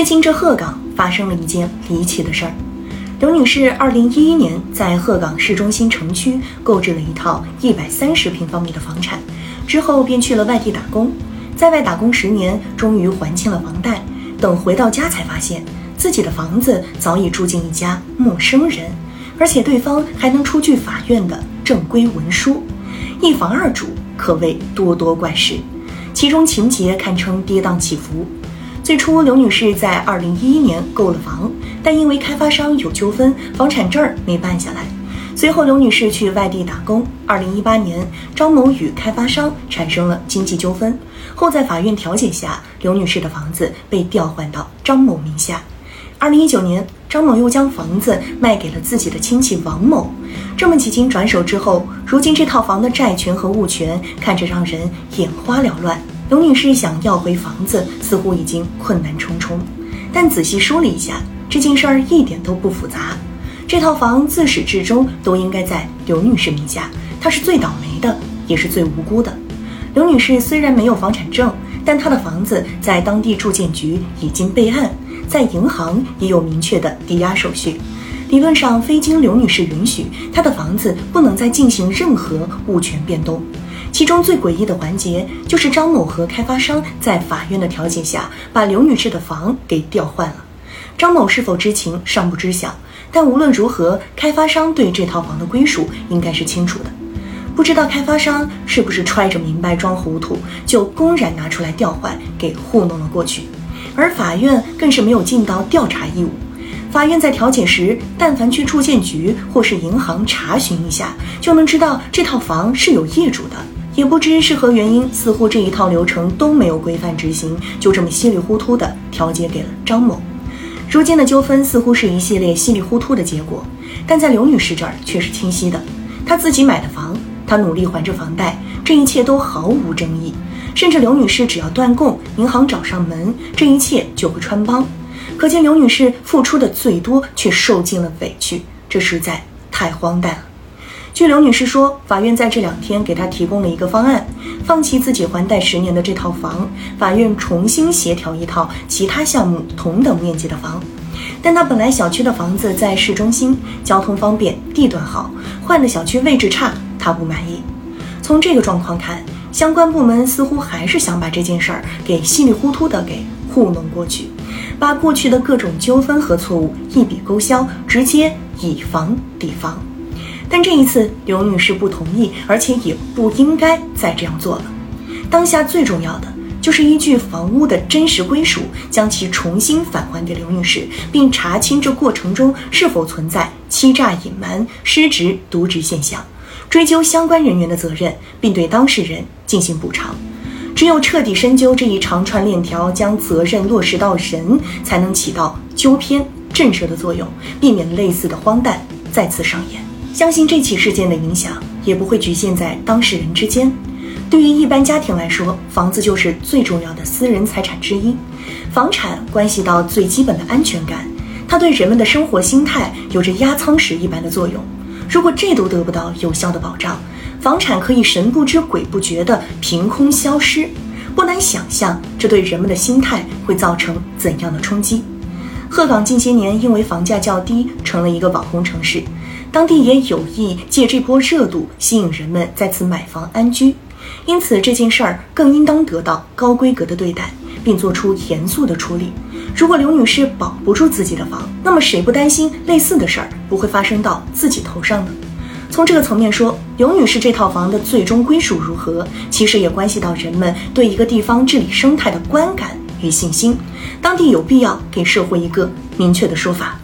最近这鹤岗发生了一件离奇的事儿。刘女士二零一一年在鹤岗市中心城区购置了一套一百三十平方米的房产，之后便去了外地打工，在外打工十年，终于还清了房贷。等回到家，才发现自己的房子早已住进一家陌生人，而且对方还能出具法院的正规文书，一房二主可谓多多怪事，其中情节堪称跌宕起伏。最初，刘女士在二零一一年购了房，但因为开发商有纠纷，房产证没办下来。随后，刘女士去外地打工。二零一八年，张某与开发商产生了经济纠纷，后在法院调解下，刘女士的房子被调换到张某名下。二零一九年，张某又将房子卖给了自己的亲戚王某。这么几经转手之后，如今这套房的债权和物权看着让人眼花缭乱。刘女士想要回房子，似乎已经困难重重。但仔细梳理一下，这件事儿一点都不复杂。这套房自始至终都应该在刘女士名下，她是最倒霉的，也是最无辜的。刘女士虽然没有房产证，但她的房子在当地住建局已经备案，在银行也有明确的抵押手续。理论上，非经刘女士允许，她的房子不能再进行任何物权变动。其中最诡异的环节就是张某和开发商在法院的调解下，把刘女士的房给调换了。张某是否知情尚不知晓，但无论如何，开发商对这套房的归属应该是清楚的。不知道开发商是不是揣着明白装糊涂，就公然拿出来调换，给糊弄了过去。而法院更是没有尽到调查义务。法院在调解时，但凡去住建局或是银行查询一下，就能知道这套房是有业主的。也不知是何原因，似乎这一套流程都没有规范执行，就这么稀里糊涂的调解给了张某。如今的纠纷似乎是一系列稀里糊涂的结果，但在刘女士这儿却是清晰的。她自己买的房，她努力还着房贷，这一切都毫无争议。甚至刘女士只要断供，银行找上门，这一切就会穿帮。可见刘女士付出的最多，却受尽了委屈，这实在太荒诞了。据刘女士说，法院在这两天给她提供了一个方案，放弃自己还贷十年的这套房，法院重新协调一套其他项目同等面积的房。但她本来小区的房子在市中心，交通方便，地段好，换的小区位置差，她不满意。从这个状况看，相关部门似乎还是想把这件事儿给稀里糊涂的给糊弄过去，把过去的各种纠纷和错误一笔勾销，直接以房抵房。但这一次，刘女士不同意，而且也不应该再这样做了。当下最重要的就是依据房屋的真实归属，将其重新返还给刘女士，并查清这过程中是否存在欺诈、隐瞒、失职、渎职现象，追究相关人员的责任，并对当事人进行补偿。只有彻底深究这一长串链条，将责任落实到人，才能起到纠偏震慑的作用，避免类似的荒诞再次上演。相信这起事件的影响也不会局限在当事人之间。对于一般家庭来说，房子就是最重要的私人财产之一。房产关系到最基本的安全感，它对人们的生活心态有着压舱石一般的作用。如果这都得不到有效的保障，房产可以神不知鬼不觉地凭空消失。不难想象，这对人们的心态会造成怎样的冲击。鹤岗近些年因为房价较低，成了一个网红城市。当地也有意借这波热度吸引人们在此买房安居，因此这件事儿更应当得到高规格的对待，并做出严肃的处理。如果刘女士保不住自己的房，那么谁不担心类似的事儿不会发生到自己头上呢？从这个层面说，刘女士这套房的最终归属如何，其实也关系到人们对一个地方治理生态的观感与信心。当地有必要给社会一个明确的说法。